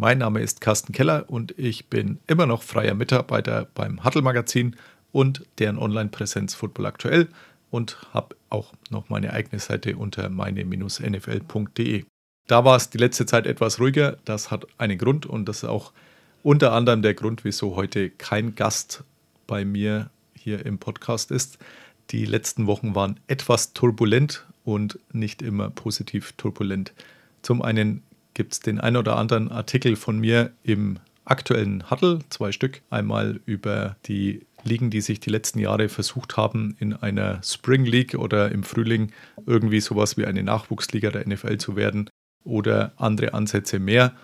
Mein Name ist Carsten Keller und ich bin immer noch freier Mitarbeiter beim Huddle Magazin und deren Online-Präsenz Football aktuell und habe auch noch meine eigene Seite unter meine-nfl.de. Da war es die letzte Zeit etwas ruhiger. Das hat einen Grund und das ist auch unter anderem der Grund, wieso heute kein Gast bei mir hier im Podcast ist. Die letzten Wochen waren etwas turbulent und nicht immer positiv turbulent. Zum einen gibt es den ein oder anderen Artikel von mir im aktuellen Huddle, zwei Stück. Einmal über die Ligen, die sich die letzten Jahre versucht haben, in einer Spring League oder im Frühling irgendwie sowas wie eine Nachwuchsliga der NFL zu werden oder andere Ansätze mehr.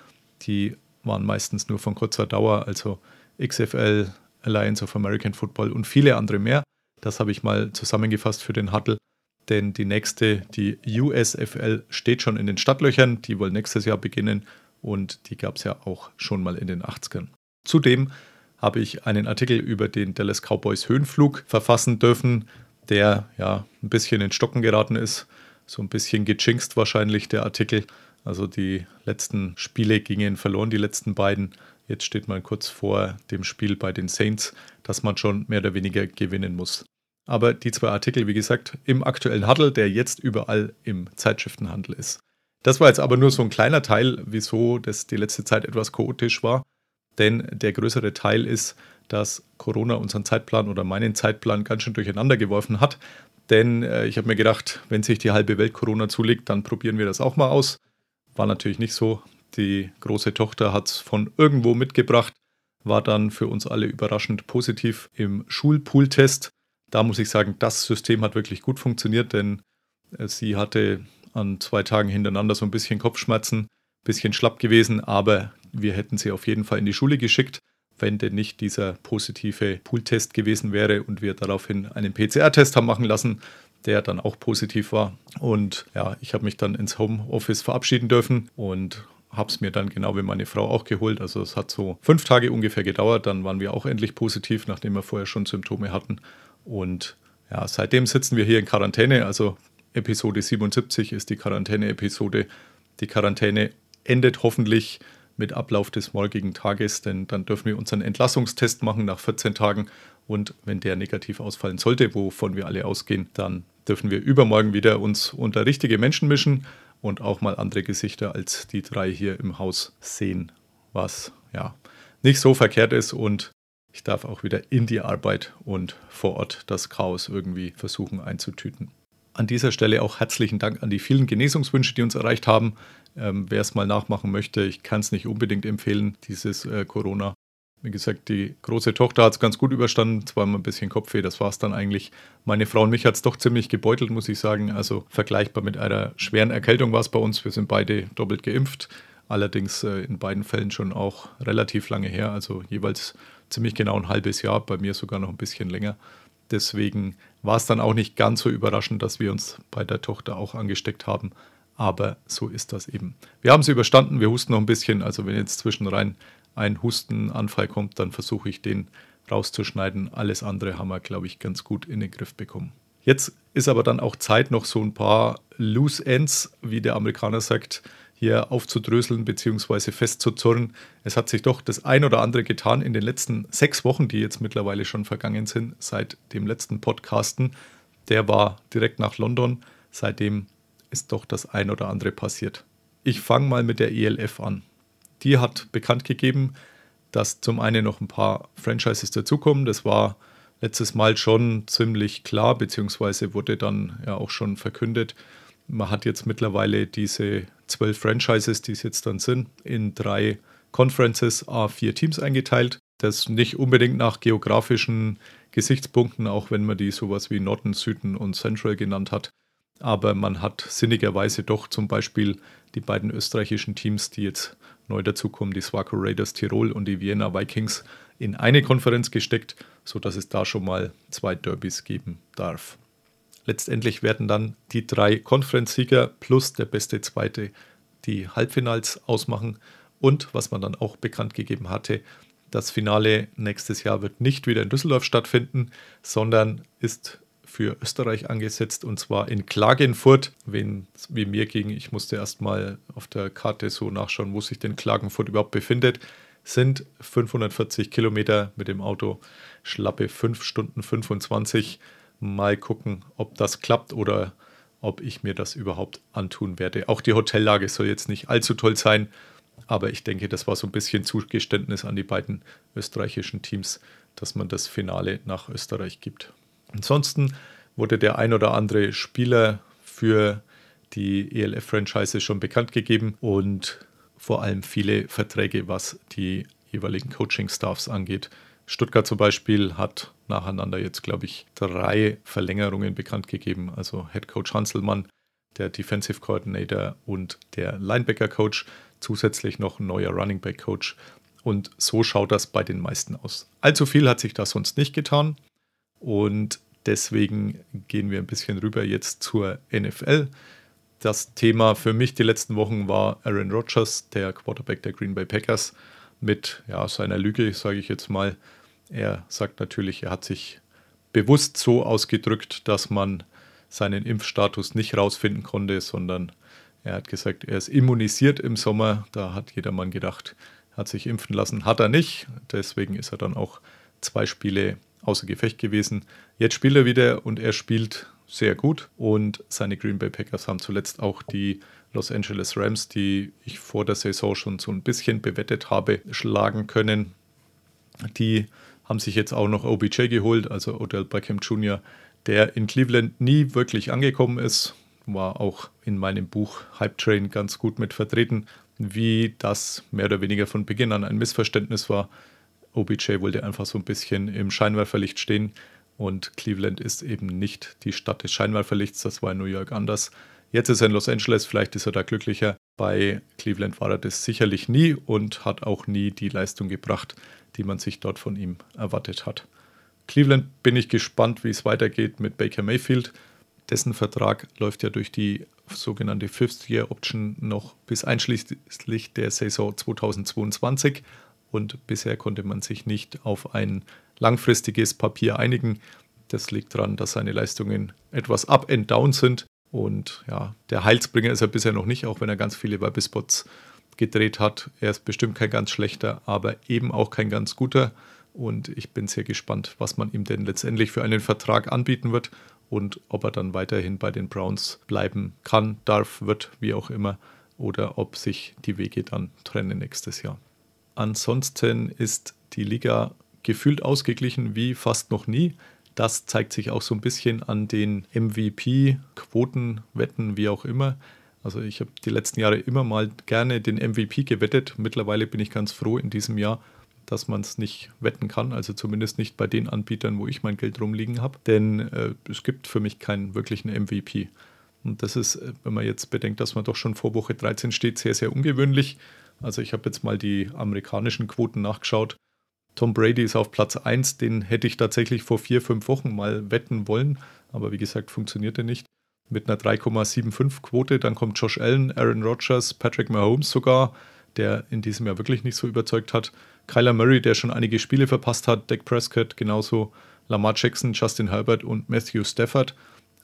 Die waren meistens nur von kurzer Dauer, also XFL, Alliance of American Football und viele andere mehr. Das habe ich mal zusammengefasst für den Huddle denn die nächste, die USFL, steht schon in den Stadtlöchern. Die wollen nächstes Jahr beginnen und die gab es ja auch schon mal in den 80ern. Zudem habe ich einen Artikel über den Dallas Cowboys Höhenflug verfassen dürfen, der ja ein bisschen in Stocken geraten ist. So ein bisschen gejinxt wahrscheinlich der Artikel. Also die letzten Spiele gingen verloren, die letzten beiden. Jetzt steht man kurz vor dem Spiel bei den Saints, dass man schon mehr oder weniger gewinnen muss. Aber die zwei Artikel, wie gesagt, im aktuellen Handel, der jetzt überall im Zeitschriftenhandel ist. Das war jetzt aber nur so ein kleiner Teil, wieso das die letzte Zeit etwas chaotisch war. Denn der größere Teil ist, dass Corona unseren Zeitplan oder meinen Zeitplan ganz schön durcheinander geworfen hat. Denn äh, ich habe mir gedacht, wenn sich die halbe Welt Corona zulegt, dann probieren wir das auch mal aus. War natürlich nicht so. Die große Tochter hat es von irgendwo mitgebracht, war dann für uns alle überraschend positiv im Schulpool-Test da muss ich sagen, das System hat wirklich gut funktioniert, denn äh, sie hatte an zwei Tagen hintereinander so ein bisschen Kopfschmerzen, ein bisschen schlapp gewesen, aber wir hätten sie auf jeden Fall in die Schule geschickt, wenn denn nicht dieser positive Pooltest gewesen wäre und wir daraufhin einen PCR-Test haben machen lassen, der dann auch positiv war. Und ja, ich habe mich dann ins Homeoffice verabschieden dürfen und habe es mir dann genau wie meine Frau auch geholt. Also es hat so fünf Tage ungefähr gedauert. Dann waren wir auch endlich positiv, nachdem wir vorher schon Symptome hatten. Und ja, seitdem sitzen wir hier in Quarantäne. Also Episode 77 ist die Quarantäne-Episode. Die Quarantäne endet hoffentlich mit Ablauf des morgigen Tages, denn dann dürfen wir unseren Entlassungstest machen nach 14 Tagen. Und wenn der negativ ausfallen sollte, wovon wir alle ausgehen, dann dürfen wir übermorgen wieder uns unter richtige Menschen mischen und auch mal andere Gesichter als die drei hier im Haus sehen, was ja nicht so verkehrt ist und ich darf auch wieder in die Arbeit und vor Ort das Chaos irgendwie versuchen einzutüten. An dieser Stelle auch herzlichen Dank an die vielen Genesungswünsche, die uns erreicht haben. Ähm, wer es mal nachmachen möchte, ich kann es nicht unbedingt empfehlen, dieses äh, Corona. Wie gesagt, die große Tochter hat es ganz gut überstanden, zwar mal ein bisschen Kopfweh, das war es dann eigentlich. Meine Frau und mich hat es doch ziemlich gebeutelt, muss ich sagen. Also vergleichbar mit einer schweren Erkältung war es bei uns. Wir sind beide doppelt geimpft, allerdings äh, in beiden Fällen schon auch relativ lange her, also jeweils ziemlich genau ein halbes Jahr, bei mir sogar noch ein bisschen länger. Deswegen war es dann auch nicht ganz so überraschend, dass wir uns bei der Tochter auch angesteckt haben. Aber so ist das eben. Wir haben es überstanden, wir husten noch ein bisschen. Also wenn jetzt zwischenrein ein Hustenanfall kommt, dann versuche ich den rauszuschneiden. Alles andere haben wir, glaube ich, ganz gut in den Griff bekommen. Jetzt ist aber dann auch Zeit, noch so ein paar Loose Ends, wie der Amerikaner sagt, hier aufzudröseln bzw. festzuzurren. Es hat sich doch das ein oder andere getan in den letzten sechs Wochen, die jetzt mittlerweile schon vergangen sind, seit dem letzten Podcasten. Der war direkt nach London. Seitdem ist doch das ein oder andere passiert. Ich fange mal mit der ELF an. Die hat bekannt gegeben, dass zum einen noch ein paar Franchises dazukommen. Das war letztes Mal schon ziemlich klar, beziehungsweise wurde dann ja auch schon verkündet. Man hat jetzt mittlerweile diese zwölf Franchises, die es jetzt dann sind, in drei Conferences, a vier Teams eingeteilt. Das nicht unbedingt nach geografischen Gesichtspunkten, auch wenn man die sowas wie Norden, Süden und Central genannt hat. Aber man hat sinnigerweise doch zum Beispiel die beiden österreichischen Teams, die jetzt Neu dazu kommen die Swaco Raiders Tirol und die Vienna Vikings in eine Konferenz gesteckt, sodass es da schon mal zwei Derbys geben darf. Letztendlich werden dann die drei Konferenzsieger plus der beste Zweite die Halbfinals ausmachen. Und was man dann auch bekannt gegeben hatte, das Finale nächstes Jahr wird nicht wieder in Düsseldorf stattfinden, sondern ist für Österreich angesetzt und zwar in Klagenfurt. Wen wie mir ging, ich musste erst mal auf der Karte so nachschauen, wo sich denn Klagenfurt überhaupt befindet. Sind 540 Kilometer mit dem Auto, schlappe 5 Stunden 25. Mal gucken, ob das klappt oder ob ich mir das überhaupt antun werde. Auch die Hotellage soll jetzt nicht allzu toll sein, aber ich denke, das war so ein bisschen Zugeständnis an die beiden österreichischen Teams, dass man das Finale nach Österreich gibt. Ansonsten wurde der ein oder andere Spieler für die ELF-Franchise schon bekannt gegeben und vor allem viele Verträge, was die jeweiligen Coaching-Staffs angeht. Stuttgart zum Beispiel hat nacheinander jetzt, glaube ich, drei Verlängerungen bekannt gegeben. Also Head Coach Hanselmann, der Defensive Coordinator und der Linebacker Coach, zusätzlich noch ein neuer Running Back Coach. Und so schaut das bei den meisten aus. Allzu viel hat sich da sonst nicht getan. Und deswegen gehen wir ein bisschen rüber jetzt zur NFL. Das Thema für mich die letzten Wochen war Aaron Rodgers, der Quarterback der Green Bay Packers mit ja, seiner Lüge, sage ich jetzt mal. Er sagt natürlich, er hat sich bewusst so ausgedrückt, dass man seinen Impfstatus nicht rausfinden konnte, sondern er hat gesagt, er ist immunisiert im Sommer. Da hat jedermann gedacht, hat sich impfen lassen. Hat er nicht. Deswegen ist er dann auch zwei Spiele außer Gefecht gewesen. Jetzt spielt er wieder und er spielt sehr gut. Und seine Green Bay Packers haben zuletzt auch die Los Angeles Rams, die ich vor der Saison schon so ein bisschen bewettet habe, schlagen können. Die haben sich jetzt auch noch OBJ geholt, also Odell Beckham Jr., der in Cleveland nie wirklich angekommen ist. War auch in meinem Buch Hype Train ganz gut mit vertreten, wie das mehr oder weniger von Beginn an ein Missverständnis war. OBJ wollte einfach so ein bisschen im Scheinwerferlicht stehen und Cleveland ist eben nicht die Stadt des Scheinwerferlichts, das war in New York anders. Jetzt ist er in Los Angeles, vielleicht ist er da glücklicher. Bei Cleveland war er das sicherlich nie und hat auch nie die Leistung gebracht, die man sich dort von ihm erwartet hat. Cleveland bin ich gespannt, wie es weitergeht mit Baker Mayfield. Dessen Vertrag läuft ja durch die sogenannte Fifth-Year-Option noch bis einschließlich der Saison 2022 und bisher konnte man sich nicht auf ein langfristiges Papier einigen. Das liegt daran, dass seine Leistungen etwas up and down sind und ja, der Heilsbringer ist er bisher noch nicht, auch wenn er ganz viele Werbespots gedreht hat. Er ist bestimmt kein ganz schlechter, aber eben auch kein ganz guter. Und ich bin sehr gespannt, was man ihm denn letztendlich für einen Vertrag anbieten wird und ob er dann weiterhin bei den Browns bleiben kann, darf, wird, wie auch immer, oder ob sich die Wege dann trennen nächstes Jahr. Ansonsten ist die Liga gefühlt ausgeglichen wie fast noch nie. Das zeigt sich auch so ein bisschen an den MVP-Quoten, Wetten, wie auch immer. Also ich habe die letzten Jahre immer mal gerne den MVP gewettet. Mittlerweile bin ich ganz froh in diesem Jahr, dass man es nicht wetten kann. Also zumindest nicht bei den Anbietern, wo ich mein Geld rumliegen habe. Denn äh, es gibt für mich keinen wirklichen MVP. Und das ist, äh, wenn man jetzt bedenkt, dass man doch schon vor Woche 13 steht, sehr, sehr ungewöhnlich. Also ich habe jetzt mal die amerikanischen Quoten nachgeschaut. Tom Brady ist auf Platz 1, den hätte ich tatsächlich vor vier, fünf Wochen mal wetten wollen, aber wie gesagt, funktionierte nicht. Mit einer 3,75 Quote, dann kommt Josh Allen, Aaron Rodgers, Patrick Mahomes sogar, der in diesem Jahr wirklich nicht so überzeugt hat. Kyler Murray, der schon einige Spiele verpasst hat, Dak Prescott genauso, Lamar Jackson, Justin Herbert und Matthew Stafford.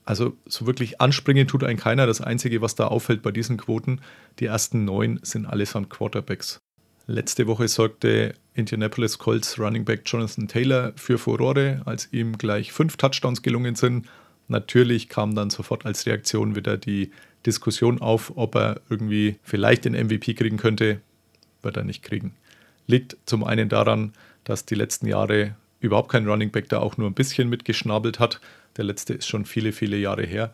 Also so wirklich anspringen tut ein keiner. Das Einzige, was da auffällt bei diesen Quoten, die ersten neun sind allesamt Quarterbacks. Letzte Woche sorgte Indianapolis Colts Running Back Jonathan Taylor für Furore, als ihm gleich fünf Touchdowns gelungen sind. Natürlich kam dann sofort als Reaktion wieder die Diskussion auf, ob er irgendwie vielleicht den MVP kriegen könnte. Wird er nicht kriegen. Liegt zum einen daran, dass die letzten Jahre überhaupt kein Running Back da auch nur ein bisschen mitgeschnabelt hat. Der letzte ist schon viele, viele Jahre her.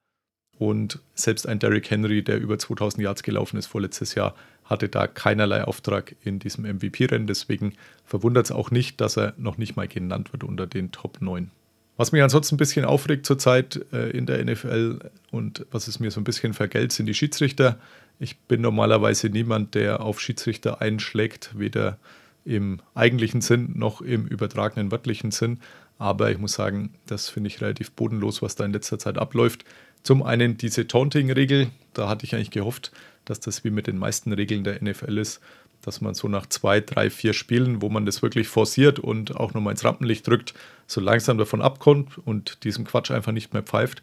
Und selbst ein Derrick Henry, der über 2000 Yards gelaufen ist vorletztes Jahr, hatte da keinerlei Auftrag in diesem MVP-Rennen. Deswegen verwundert es auch nicht, dass er noch nicht mal genannt wird unter den Top 9. Was mich ansonsten ein bisschen aufregt zurzeit äh, in der NFL und was es mir so ein bisschen vergällt, sind die Schiedsrichter. Ich bin normalerweise niemand, der auf Schiedsrichter einschlägt, weder im eigentlichen Sinn noch im übertragenen wörtlichen Sinn. Aber ich muss sagen, das finde ich relativ bodenlos, was da in letzter Zeit abläuft. Zum einen diese Taunting-Regel, da hatte ich eigentlich gehofft, dass das wie mit den meisten Regeln der NFL ist, dass man so nach zwei, drei, vier Spielen, wo man das wirklich forciert und auch nochmal ins Rampenlicht drückt, so langsam davon abkommt und diesem Quatsch einfach nicht mehr pfeift.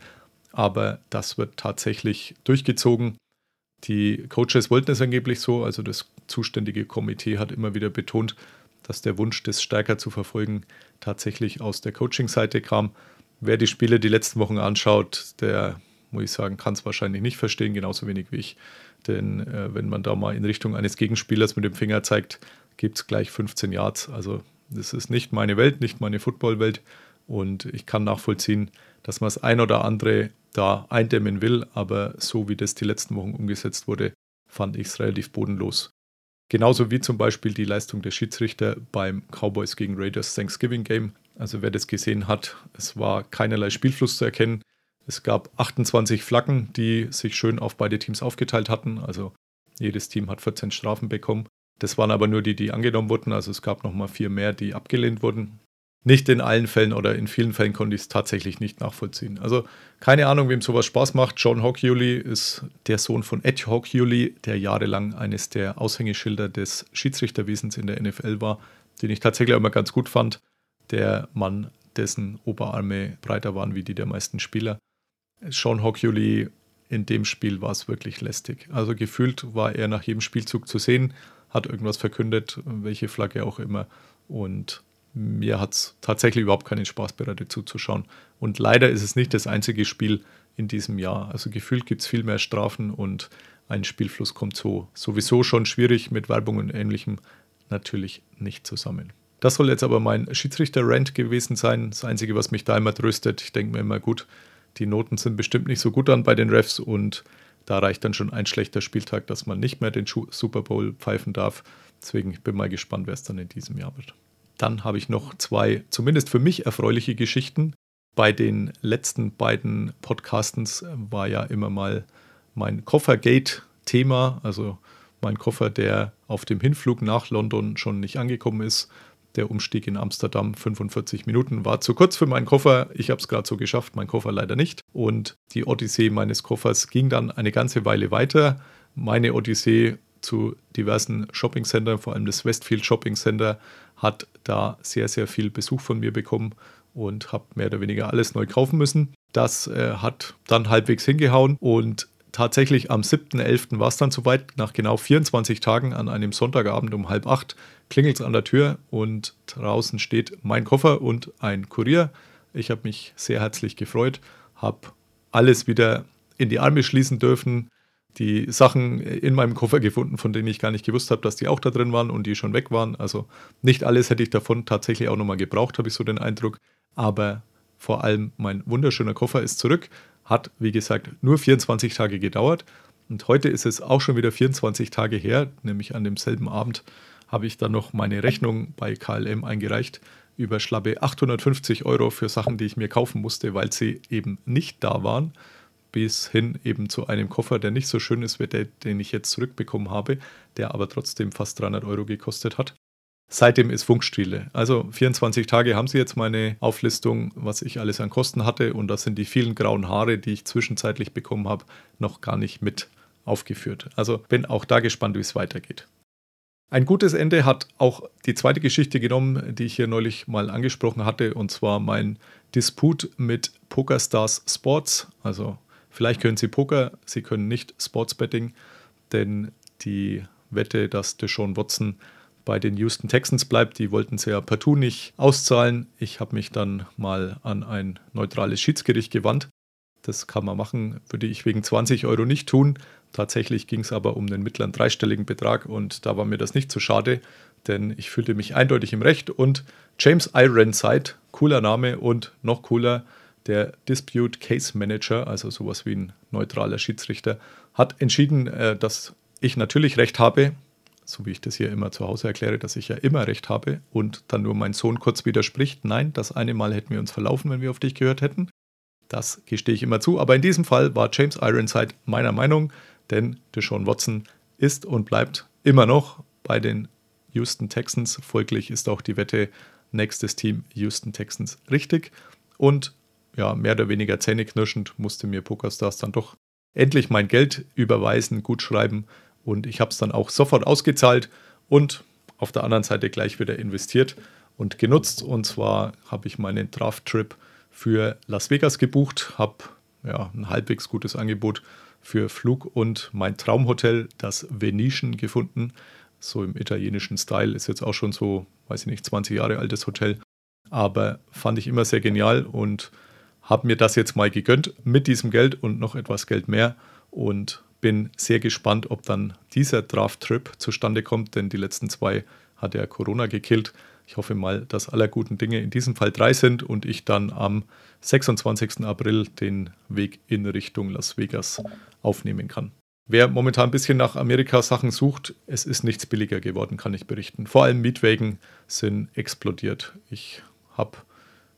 Aber das wird tatsächlich durchgezogen. Die Coaches wollten es angeblich so, also das zuständige Komitee hat immer wieder betont, dass der Wunsch, das stärker zu verfolgen, tatsächlich aus der Coaching-Seite kam. Wer die Spiele die letzten Wochen anschaut, der, muss ich sagen, kann es wahrscheinlich nicht verstehen, genauso wenig wie ich. Denn äh, wenn man da mal in Richtung eines Gegenspielers mit dem Finger zeigt, gibt es gleich 15 Yards. Also das ist nicht meine Welt, nicht meine Footballwelt. Und ich kann nachvollziehen, dass man das ein oder andere da eindämmen will. Aber so wie das die letzten Wochen umgesetzt wurde, fand ich es relativ bodenlos. Genauso wie zum Beispiel die Leistung der Schiedsrichter beim Cowboys gegen Raiders Thanksgiving Game. Also wer das gesehen hat, es war keinerlei Spielfluss zu erkennen. Es gab 28 Flaggen, die sich schön auf beide Teams aufgeteilt hatten. Also jedes Team hat 14 Strafen bekommen. Das waren aber nur die, die angenommen wurden. Also es gab nochmal vier mehr, die abgelehnt wurden. Nicht in allen Fällen oder in vielen Fällen konnte ich es tatsächlich nicht nachvollziehen. Also keine Ahnung, wem sowas Spaß macht. John Hockhewley ist der Sohn von Ed Hockhewley, der jahrelang eines der Aushängeschilder des Schiedsrichterwesens in der NFL war, den ich tatsächlich immer ganz gut fand. Der Mann, dessen Oberarme breiter waren wie die der meisten Spieler. Sean Hockley in dem Spiel war es wirklich lästig. Also gefühlt war er nach jedem Spielzug zu sehen, hat irgendwas verkündet, welche Flagge auch immer. Und mir hat es tatsächlich überhaupt keinen Spaß bereitet zuzuschauen. Und leider ist es nicht das einzige Spiel in diesem Jahr. Also gefühlt gibt es viel mehr Strafen und ein Spielfluss kommt so sowieso schon schwierig mit Werbung und ähnlichem natürlich nicht zusammen. Das soll jetzt aber mein Schiedsrichter-Rant gewesen sein. Das Einzige, was mich da immer tröstet. Ich denke mir immer, gut, die Noten sind bestimmt nicht so gut an bei den Refs und da reicht dann schon ein schlechter Spieltag, dass man nicht mehr den Super Bowl pfeifen darf. Deswegen bin ich mal gespannt, wer es dann in diesem Jahr wird. Dann habe ich noch zwei, zumindest für mich erfreuliche Geschichten. Bei den letzten beiden Podcastens war ja immer mal mein Koffergate-Thema, also mein Koffer, der auf dem Hinflug nach London schon nicht angekommen ist der Umstieg in Amsterdam 45 Minuten war zu kurz für meinen Koffer. Ich habe es gerade so geschafft, mein Koffer leider nicht. Und die Odyssee meines Koffers ging dann eine ganze Weile weiter. Meine Odyssee zu diversen Shoppingcentern, vor allem das Westfield Shopping Center, hat da sehr, sehr viel Besuch von mir bekommen und habe mehr oder weniger alles neu kaufen müssen. Das äh, hat dann halbwegs hingehauen und tatsächlich am 7.11. war es dann soweit. Nach genau 24 Tagen an einem Sonntagabend um halb acht klingelt es an der Tür und draußen steht mein Koffer und ein Kurier. Ich habe mich sehr herzlich gefreut, habe alles wieder in die Arme schließen dürfen, die Sachen in meinem Koffer gefunden, von denen ich gar nicht gewusst habe, dass die auch da drin waren und die schon weg waren. Also nicht alles hätte ich davon tatsächlich auch nochmal gebraucht, habe ich so den Eindruck. Aber vor allem mein wunderschöner Koffer ist zurück hat, wie gesagt, nur 24 Tage gedauert. Und heute ist es auch schon wieder 24 Tage her, nämlich an demselben Abend habe ich dann noch meine Rechnung bei KLM eingereicht über schlappe 850 Euro für Sachen, die ich mir kaufen musste, weil sie eben nicht da waren, bis hin eben zu einem Koffer, der nicht so schön ist wie der, den ich jetzt zurückbekommen habe, der aber trotzdem fast 300 Euro gekostet hat. Seitdem ist Funkstille. Also 24 Tage haben sie jetzt meine Auflistung, was ich alles an Kosten hatte. Und da sind die vielen grauen Haare, die ich zwischenzeitlich bekommen habe, noch gar nicht mit aufgeführt. Also bin auch da gespannt, wie es weitergeht. Ein gutes Ende hat auch die zweite Geschichte genommen, die ich hier neulich mal angesprochen hatte, und zwar mein Disput mit PokerStars Sports. Also vielleicht können Sie Poker, Sie können nicht Sportsbetting, denn die Wette, dass Deshaun Watson bei den Houston Texans bleibt. Die wollten sie ja partout nicht auszahlen. Ich habe mich dann mal an ein neutrales Schiedsgericht gewandt. Das kann man machen, würde ich wegen 20 Euro nicht tun. Tatsächlich ging es aber um einen mittleren dreistelligen Betrag und da war mir das nicht zu so schade, denn ich fühlte mich eindeutig im Recht und James Ironside, cooler Name und noch cooler, der Dispute Case Manager, also sowas wie ein neutraler Schiedsrichter, hat entschieden, äh, dass ich natürlich recht habe so wie ich das hier immer zu Hause erkläre, dass ich ja immer recht habe und dann nur mein Sohn kurz widerspricht, nein, das eine Mal hätten wir uns verlaufen, wenn wir auf dich gehört hätten. Das gestehe ich immer zu, aber in diesem Fall war James Ironside meiner Meinung. denn Deshaun Watson ist und bleibt immer noch bei den Houston Texans. Folglich ist auch die Wette nächstes Team Houston Texans richtig. Und ja, mehr oder weniger zähneknirschend musste mir PokerStars dann doch endlich mein Geld überweisen, gut schreiben und ich habe es dann auch sofort ausgezahlt und auf der anderen Seite gleich wieder investiert und genutzt. Und zwar habe ich meinen Draft-Trip für Las Vegas gebucht, habe ja, ein halbwegs gutes Angebot für Flug und mein Traumhotel, das Venetian, gefunden. So im italienischen Style, ist jetzt auch schon so, weiß ich nicht, 20 Jahre altes Hotel. Aber fand ich immer sehr genial und habe mir das jetzt mal gegönnt mit diesem Geld und noch etwas Geld mehr und bin sehr gespannt, ob dann dieser Draft-Trip zustande kommt, denn die letzten zwei hat ja Corona gekillt. Ich hoffe mal, dass aller guten Dinge in diesem Fall drei sind und ich dann am 26. April den Weg in Richtung Las Vegas aufnehmen kann. Wer momentan ein bisschen nach Amerika-Sachen sucht, es ist nichts billiger geworden, kann ich berichten. Vor allem Mietwagen sind explodiert. Ich habe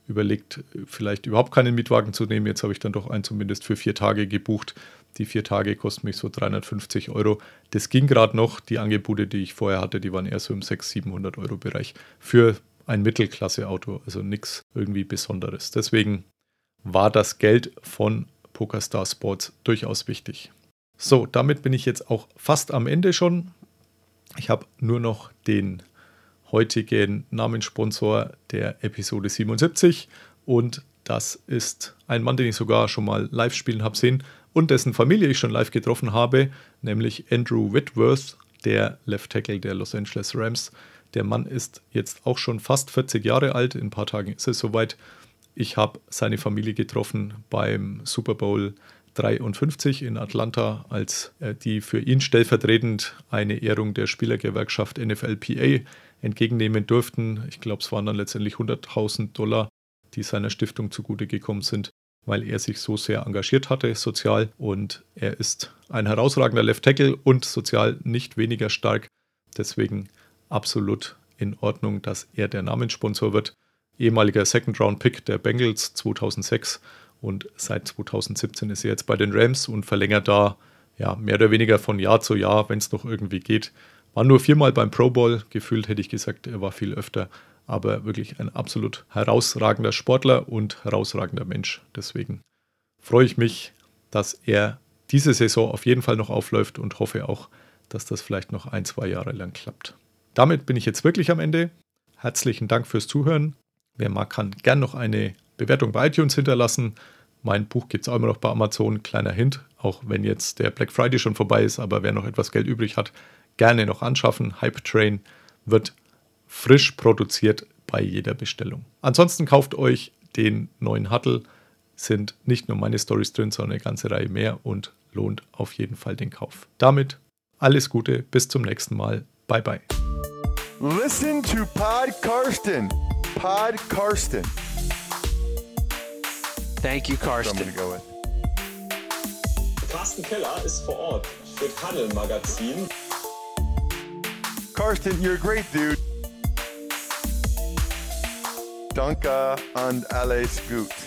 überlegt, vielleicht überhaupt keinen Mietwagen zu nehmen. Jetzt habe ich dann doch einen zumindest für vier Tage gebucht. Die vier Tage kosten mich so 350 Euro. Das ging gerade noch. Die Angebote, die ich vorher hatte, die waren eher so im 600, 700 Euro Bereich für ein Mittelklasse-Auto. Also nichts irgendwie Besonderes. Deswegen war das Geld von PokerStar Sports durchaus wichtig. So, damit bin ich jetzt auch fast am Ende schon. Ich habe nur noch den heutigen Namenssponsor der Episode 77 und das ist ein Mann, den ich sogar schon mal live spielen habe sehen und dessen Familie ich schon live getroffen habe, nämlich Andrew Whitworth, der Left Tackle der Los Angeles Rams. Der Mann ist jetzt auch schon fast 40 Jahre alt, in ein paar Tagen ist es soweit. Ich habe seine Familie getroffen beim Super Bowl 53 in Atlanta, als äh, die für ihn stellvertretend eine Ehrung der Spielergewerkschaft NFLPA entgegennehmen durften. Ich glaube, es waren dann letztendlich 100.000 Dollar, die seiner Stiftung zugute gekommen sind, weil er sich so sehr engagiert hatte, sozial. Und er ist ein herausragender Left Tackle und sozial nicht weniger stark. Deswegen absolut in Ordnung, dass er der Namenssponsor wird. Ehemaliger Second-Round-Pick der Bengals 2006 und seit 2017 ist er jetzt bei den Rams und verlängert da ja mehr oder weniger von Jahr zu Jahr, wenn es noch irgendwie geht, war nur viermal beim Pro Bowl. Gefühlt hätte ich gesagt, er war viel öfter. Aber wirklich ein absolut herausragender Sportler und herausragender Mensch. Deswegen freue ich mich, dass er diese Saison auf jeden Fall noch aufläuft und hoffe auch, dass das vielleicht noch ein, zwei Jahre lang klappt. Damit bin ich jetzt wirklich am Ende. Herzlichen Dank fürs Zuhören. Wer mag, kann gern noch eine Bewertung bei iTunes hinterlassen. Mein Buch gibt es auch immer noch bei Amazon. Kleiner Hint, auch wenn jetzt der Black Friday schon vorbei ist, aber wer noch etwas Geld übrig hat, gerne noch anschaffen. Hype Train wird frisch produziert bei jeder Bestellung. Ansonsten kauft euch den neuen Huddle. Sind nicht nur meine Stories drin, sondern eine ganze Reihe mehr und lohnt auf jeden Fall den Kauf. Damit alles Gute, bis zum nächsten Mal. Bye bye. Listen to Pod Karsten. Pod Karsten. Thank you, Karsten. go. Carsten Keller ist vor Ort für Tunnel Magazin. Karsten, you're a great dude. Danke and alles gut.